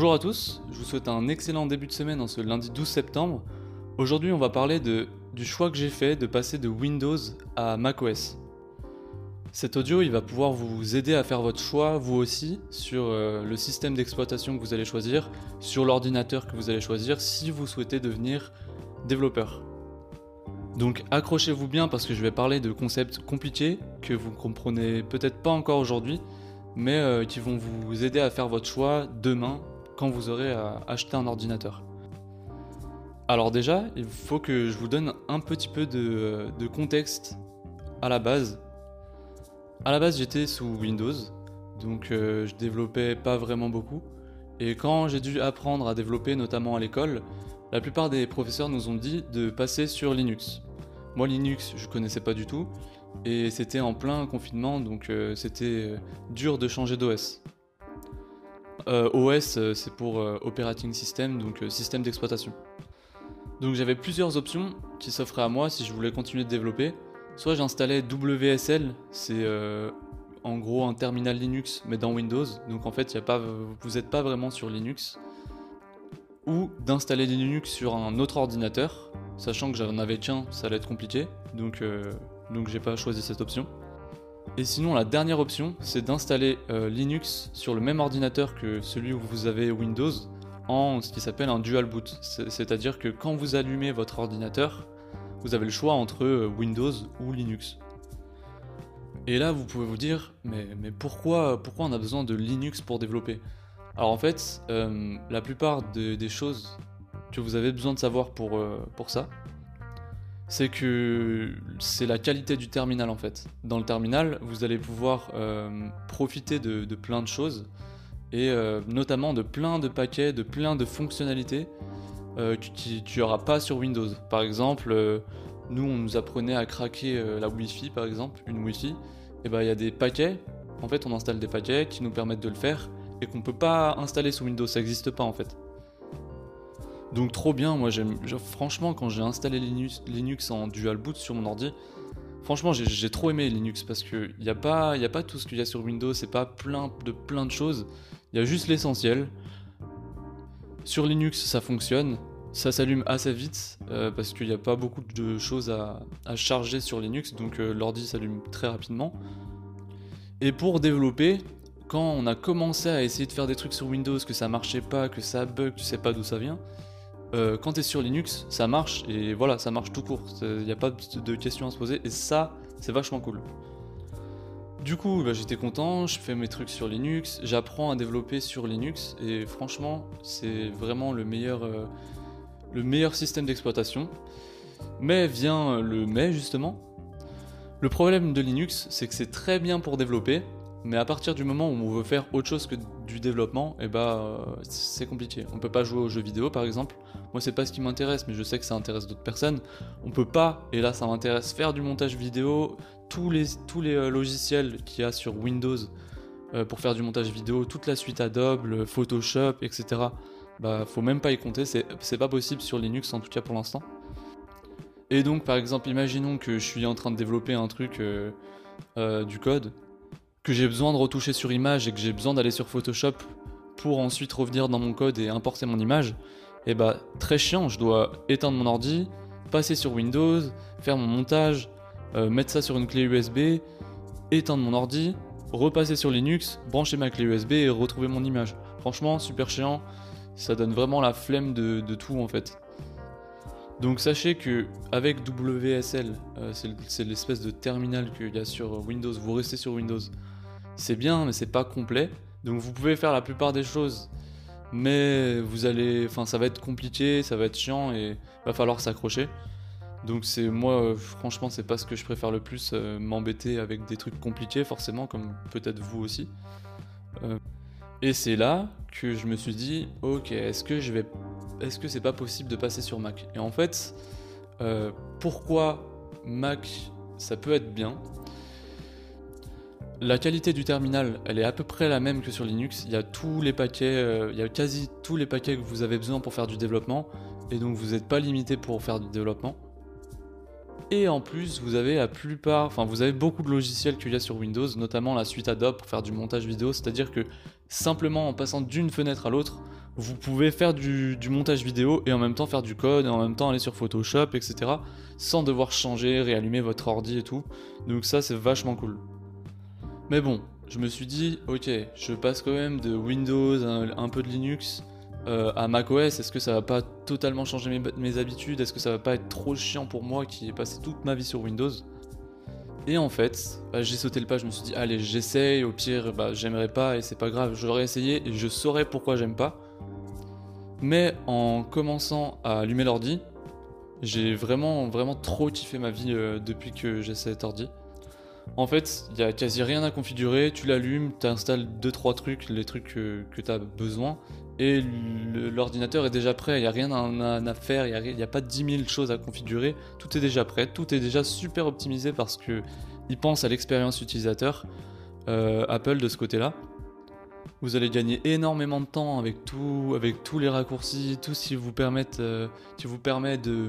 Bonjour à tous, je vous souhaite un excellent début de semaine en ce lundi 12 septembre. Aujourd'hui on va parler du choix que j'ai fait de passer de Windows à macOS. Cet audio il va pouvoir vous aider à faire votre choix vous aussi sur euh, le système d'exploitation que vous allez choisir, sur l'ordinateur que vous allez choisir si vous souhaitez devenir développeur. Donc accrochez-vous bien parce que je vais parler de concepts compliqués que vous comprenez peut-être pas encore aujourd'hui, mais euh, qui vont vous aider à faire votre choix demain quand vous aurez à acheter un ordinateur. Alors déjà, il faut que je vous donne un petit peu de, contexte à la base. À la base, j'étais sous Windows, donc euh, je développais pas vraiment beaucoup. Et quand j'ai dû apprendre à développer, notamment à l'école, la plupart des professeurs nous ont dit de passer sur Linux. Moi, Linux, je connaissais pas du tout. Et c'était en plein confinement, donc euh, c'était euh, dur de changer d'OS. Euh, OS, c'est pour Operating System, donc système d'exploitation. Donc j'avais plusieurs options qui s'offraient à moi si je voulais continuer de développer. Soit j'installais WSL, c'est en gros un terminal Linux mais dans Windows, donc en fait y a pas, vous n'êtes pas vraiment sur Linux. Ou d'installer Linux sur un autre ordinateur, sachant que j'en avais qu'un, ça allait être compliqué, donc, euh, donc j'ai pas choisi cette option. Et sinon, la dernière option, c'est d'installer euh, Linux sur le même ordinateur que celui où vous avez Windows en ce qui s'appelle un dual boot. C'est-à-dire que quand vous allumez votre ordinateur, vous avez le choix entre euh, Windows ou Linux. Et là, vous pouvez vous dire, mais, pourquoi, on a besoin de Linux pour développer? Alors en fait, la plupart des choses que vous avez besoin de savoir euh, pour ça, c'est que c'est la qualité du terminal en fait. Dans le terminal, vous allez pouvoir euh, profiter de, plein de choses et euh, notamment de plein de paquets, de plein de fonctionnalités qui tu n'auras pas sur Windows. Par exemple, nous on nous apprenait à craquer la Wi-Fi par exemple, une Wi-Fi, et ben il y a des paquets. En fait, on installe des paquets qui nous permettent de le faire et qu'on peut pas installer sous Windows, ça n'existe pas en fait. Donc trop bien, moi j'aime. Franchement, quand j'ai installé Linux, en dual boot sur mon ordi, franchement j'ai trop aimé Linux parce que il n'y a, pas, pas tout ce qu'il y a sur Windows, c'est pas plein de plein de choses. Il y a juste l'essentiel. Sur Linux, ça fonctionne. Ça s'allume assez vite euh, parce qu'il n'y a pas beaucoup de choses à, charger sur Linux, donc euh, l'ordi s'allume très rapidement. Et pour développer, quand on a commencé à essayer de faire des trucs sur Windows, que ça marchait pas, que ça bug, tu sais pas d'où ça vient, euh, quand tu es sur Linux, ça marche et voilà, ça marche tout court. Il n'y a pas de questions à se poser et ça, c'est vachement cool. Du coup, bah, j'étais content, je fais mes trucs sur Linux, j'apprends à développer sur Linux et franchement, c'est vraiment le meilleur, euh, le meilleur système d'exploitation. Mais vient le mais justement. Le problème de Linux, c'est que c'est très bien pour développer, mais à partir du moment où on veut faire autre chose que du développement, et eh bah c'est compliqué. On peut pas jouer aux jeux vidéo par exemple. Moi c'est pas ce qui m'intéresse, mais je sais que ça intéresse d'autres personnes. On peut pas, et là ça m'intéresse, faire du montage vidéo. Tous les, tous les euh, logiciels qu'il y a sur Windows euh, pour faire du montage vidéo, toute la suite Adobe, Photoshop, etc. Bah faut même pas y compter, c'est pas possible sur Linux en tout cas pour l'instant. Et donc par exemple, imaginons que je suis en train de développer un truc, euh, du code, que j'ai besoin de retoucher sur image et que j'ai besoin d'aller sur Photoshop pour ensuite revenir dans mon code et importer mon image, et eh bah très chiant, je dois éteindre mon ordi, passer sur Windows, faire mon montage, euh, mettre ça sur une clé USB, éteindre mon ordi, repasser sur Linux, brancher ma clé USB et retrouver mon image. Franchement, super chiant, ça donne vraiment la flemme de, tout en fait. Donc sachez que avec WSL, euh, c'est l'espèce de terminal qu'il y a sur Windows, vous restez sur Windows c'est bien, mais c'est pas complet. Donc vous pouvez faire la plupart des choses, mais vous allez, enfin ça va être compliqué, ça va être chiant et va falloir s'accrocher. Donc c'est moi, euh, franchement, c'est pas ce que je préfère le plus, euh, m'embêter avec des trucs compliqués forcément, comme peut-être vous aussi. Euh, et c'est là que je me suis dit, ok, est-ce que je vais, est-ce que c'est pas possible de passer sur Mac? Et en fait, pourquoi Mac, ça peut être bien la qualité du terminal, elle est à peu près la même que sur Linux. Il y a tous les paquets, euh, il y a quasi tous les paquets que vous avez besoin pour faire du développement, et donc vous n'êtes pas limité pour faire du développement. Et en plus, vous avez la plupart, enfin vous avez beaucoup de logiciels qu'il y a sur Windows, notamment la suite Adobe pour faire du montage vidéo, c'est-à-dire que simplement en passant d'une fenêtre à l'autre, vous pouvez faire du, montage vidéo et en même temps faire du code et en même temps aller sur Photoshop, etc. sans devoir changer, réallumer votre ordi et tout. Donc ça c'est vachement cool. Mais bon, je me suis dit, ok, je passe quand même de Windows, un, peu de Linux euh, à macOS. Est-ce que ça va pas totalement changer mes, habitudes? Est-ce que ça va pas être trop chiant pour moi qui ai passé toute ma vie sur Windows? Et en fait, bah, j'ai sauté le pas, je me suis dit, allez, j'essaye, au pire, bah, j'aimerais pas et c'est pas grave, j'aurais essayé et je saurais pourquoi j'aime pas. Mais en commençant à allumer l'ordi, j'ai vraiment, vraiment trop kiffé ma vie euh, depuis que j'ai cet ordi. En fait, il y a quasi rien à configurer, tu l'allumes, tu installes 2-3 trucs, les trucs que, tu as besoin, et l'ordinateur est déjà prêt, il n'y a rien à, faire, il n'y a, pas 10 000 choses à configurer, tout est déjà prêt, tout est déjà super optimisé parce qu'il pense à l'expérience utilisateur, euh, Apple de ce côté-là. Vous allez gagner énormément de temps avec tout, avec tous les raccourcis, tout ce qui vous permettent, euh, qui vous permet de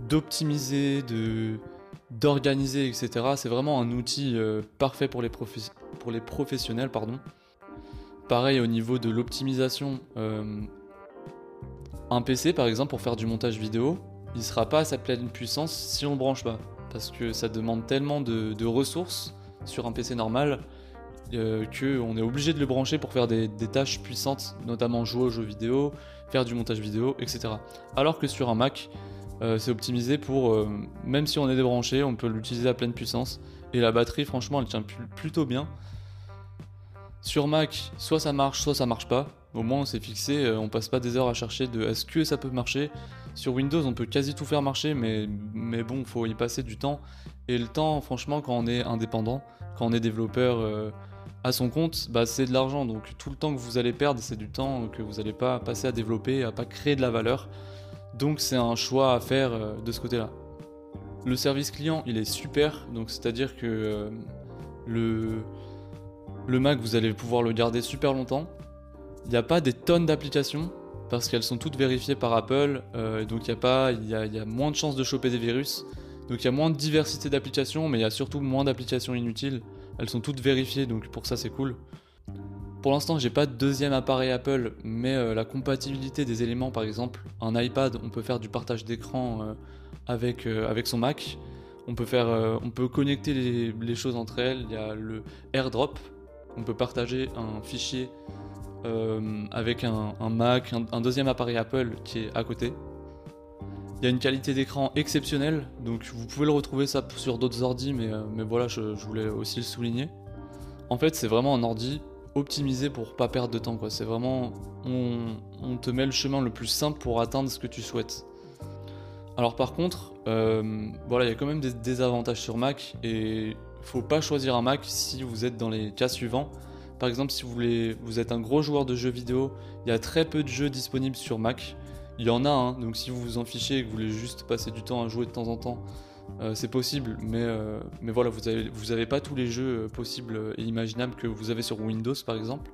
d'optimiser, de d'organiser, etc. C'est vraiment un outil euh, parfait pour les, pour les professionnels, pardon. Pareil au niveau de l'optimisation, euh, un PC par exemple pour faire du montage vidéo, il sera pas à sa pleine puissance si on le branche pas, parce que ça demande tellement de ressources sur un PC normal euh, qu'on est obligé de le brancher pour faire des, tâches puissantes, notamment jouer aux jeux vidéo, faire du montage vidéo, etc. Alors que sur un Mac, euh, c'est optimisé pour, euh, même si on est débranché, on peut l'utiliser à pleine puissance. Et la batterie, franchement, elle tient plutôt bien. Sur Mac, soit ça marche, soit ça marche pas. Au moins, on s'est fixé, on passe pas des heures à chercher de est-ce que ça peut marcher. Sur Windows, on peut quasi tout faire marcher, mais, mais bon, faut y passer du temps. Et le temps, franchement, quand on est indépendant, quand on est développeur à son compte, bah, c'est de l'argent. Donc tout le temps que vous allez perdre, c'est du temps que vous n'allez pas passer à développer, à pas créer de la valeur. Donc c'est un choix à faire euh, de ce côté-là. Le service client, il est super. Donc c'est-à-dire que euh, le, le Mac, vous allez pouvoir le garder super longtemps. Il n'y a pas des tonnes d'applications parce qu'elles sont toutes vérifiées par Apple. Euh, donc il y, a pas, il y a moins de chances de choper des virus. Donc il y a moins de diversité d'applications, mais il y a surtout moins d'applications inutiles. Elles sont toutes vérifiées, donc pour ça c'est cool. Pour l'instant, j'ai pas de deuxième appareil Apple, mais euh, la compatibilité des éléments, par exemple, un iPad, on peut faire du partage d'écran euh, avec, euh, avec son Mac. On peut, faire, on peut connecter les, choses entre elles. Il y a le AirDrop. On peut partager un fichier avec un, Mac, un, deuxième appareil Apple qui est à côté. Il y a une qualité d'écran exceptionnelle, donc vous pouvez le retrouver ça sur d'autres ordis, mais, mais voilà, je, voulais aussi le souligner. En fait, c'est vraiment un ordi optimisé pour pas perdre de temps. Quoi. C'est vraiment, on, te met le chemin le plus simple pour atteindre ce que tu souhaites. Alors par contre, euh, voilà, il y a quand même des désavantages sur Mac et faut pas choisir un Mac si vous êtes dans les cas suivants. Par exemple, si vous êtes un gros joueur de jeux vidéo, il y a très peu de jeux disponibles sur Mac. Il y en a, hein, donc si vous vous en fichez et que vous voulez juste passer du temps à jouer de temps en temps, euh, c'est possible, mais, euh, mais voilà, vous n'avez vous avez pas tous les jeux euh, possibles et imaginables que vous avez sur Windows par exemple.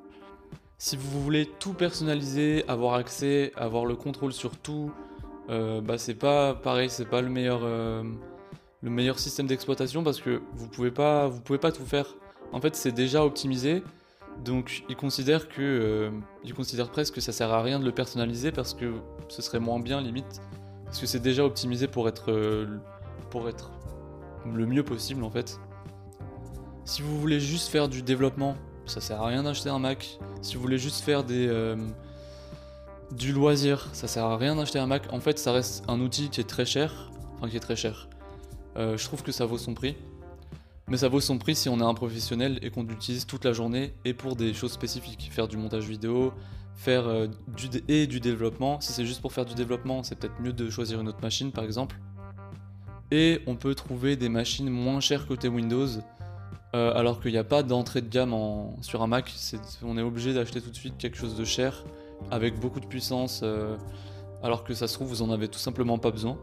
Si vous voulez tout personnaliser, avoir accès, avoir le contrôle sur tout, bah c'est pas pareil, c'est pas le meilleur, le meilleur système d'exploitation parce que vous pouvez pas, vous pouvez pas tout faire. En fait, c'est déjà optimisé, donc ils considèrent que ils considèrent presque que ça sert à rien de le personnaliser parce que ce serait moins bien limite parce que c'est déjà optimisé pour être pour être le mieux possible en fait. Si vous voulez juste faire du développement, ça sert à rien d'acheter un Mac. Si vous voulez juste faire des euh, du loisir, ça sert à rien d'acheter un Mac. En fait, ça reste un outil qui est très cher, enfin qui est très cher. je trouve que ça vaut son prix. Mais ça vaut son prix si on est un professionnel et qu'on l'utilise toute la journée et pour des choses spécifiques. Faire du montage vidéo, faire euh, du et du développement. Si c'est juste pour faire du développement, c'est peut-être mieux de choisir une autre machine par exemple. Et on peut trouver des machines moins chères côté Windows. Euh, alors qu'il n'y a pas d'entrée de gamme sur un Mac, on est obligé d'acheter tout de suite quelque chose de cher avec beaucoup de puissance, euh, alors que ça se trouve vous en avez tout simplement pas besoin.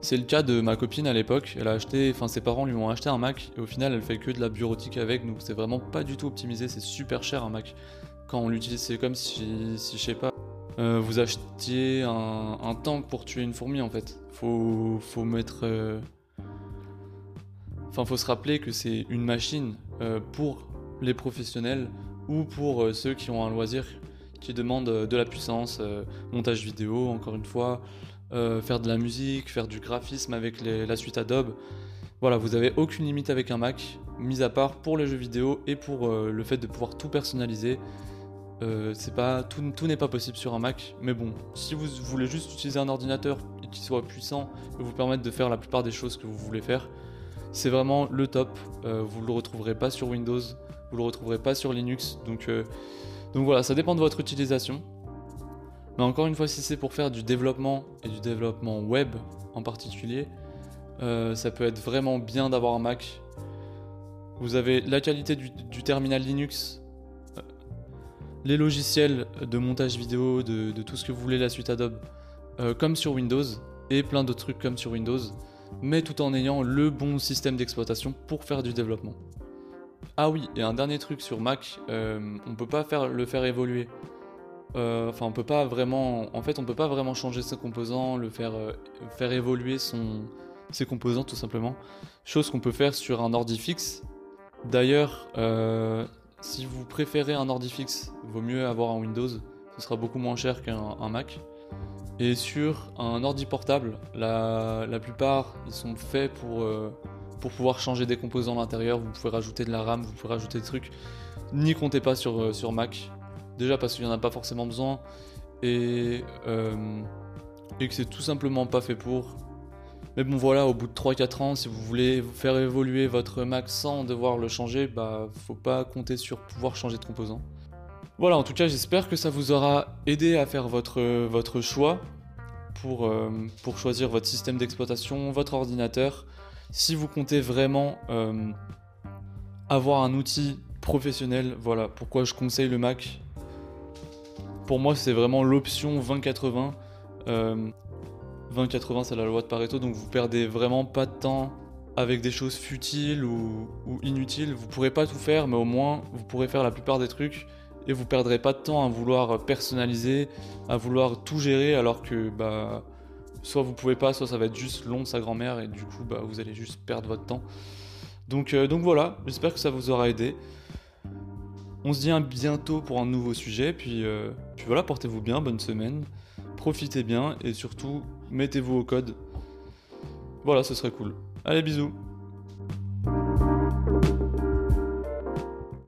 C'est le cas de ma copine à l'époque. Elle a acheté, enfin ses parents lui ont acheté un Mac et au final elle fait que de la bureautique avec, donc c'est vraiment pas du tout optimisé. C'est super cher un Mac. Quand on l'utilise, c'est comme si, si je sais pas, euh, vous achetiez un, tank pour tuer une fourmi en fait. Faut, faut mettre. Euh, se rappeler que c'est une machine euh, pour les professionnels ou pour ceux qui ont un loisir qui demandent de la puissance, montage vidéo, encore une fois, faire de la musique, faire du graphisme avec la suite Adobe. Voilà, vous avez aucune limite avec un Mac, mis à part pour les jeux vidéo et pour le fait de pouvoir tout personnaliser. C'est pas tout, n'est pas possible sur un Mac, mais bon, si vous voulez juste utiliser un ordinateur qui soit puissant et vous permettre de faire la plupart des choses que vous voulez faire, c'est vraiment le top. Euh, vous ne le retrouverez pas sur Windows, vous ne le retrouverez pas sur Linux. Donc, euh, voilà, ça dépend de votre utilisation. Mais encore une fois, si c'est pour faire du développement et du développement web en particulier, euh, ça peut être vraiment bien d'avoir un Mac. Vous avez la qualité du, terminal Linux, les logiciels de montage vidéo, de, tout ce que vous voulez, la suite Adobe, comme sur Windows, et plein d'autres trucs comme sur Windows mais tout en ayant le bon système d'exploitation pour faire du développement. Ah oui, et un dernier truc sur Mac, euh, on peut pas faire, le faire évoluer. Euh, enfin, on peut pas vraiment, en fait, on peut pas vraiment changer ses composants, le faire, euh, faire évoluer son, ses composants tout simplement. Chose qu'on peut faire sur un ordi fixe. D'ailleurs, si vous préférez un ordi fixe, vaut mieux avoir un Windows. Ce sera beaucoup moins cher qu'un Mac. Et sur un ordi portable, la, plupart ils sont faits pour, euh, pour pouvoir changer des composants à l'intérieur. Vous pouvez rajouter de la RAM, vous pouvez rajouter des trucs. N'y comptez pas sur, euh, sur Mac. Déjà parce qu'il n'y en a pas forcément besoin. Et, euh, et que c'est tout simplement pas fait pour. Mais bon voilà, au bout de 3-4 ans, si vous voulez faire évoluer votre Mac sans devoir le changer, bah faut pas compter sur pouvoir changer de composants. Voilà, en tout cas, j'espère que ça vous aura aidé à faire votre, votre choix pour, euh, pour choisir votre système d'exploitation, votre ordinateur. Si vous comptez vraiment euh, avoir un outil professionnel, voilà pourquoi je conseille le Mac. Pour moi, c'est vraiment l'option 2080. 2080, c'est la loi de Pareto, donc vous perdez vraiment pas de temps avec des choses futiles ou, inutiles. Vous pourrez pas tout faire, mais au moins vous pourrez faire la plupart des trucs et vous perdrez pas de temps à vouloir personnaliser, à vouloir tout gérer alors que bah soit vous pouvez pas, soit ça va être juste long de sa grand-mère et du coup bah vous allez juste perdre votre temps. Donc, euh, donc voilà, j'espère que ça vous aura aidé. On se dit à bientôt pour un nouveau sujet, puis, euh, puis voilà, portez-vous bien, bonne semaine, profitez bien et surtout mettez-vous au code. Voilà, ce serait cool. Allez, bisous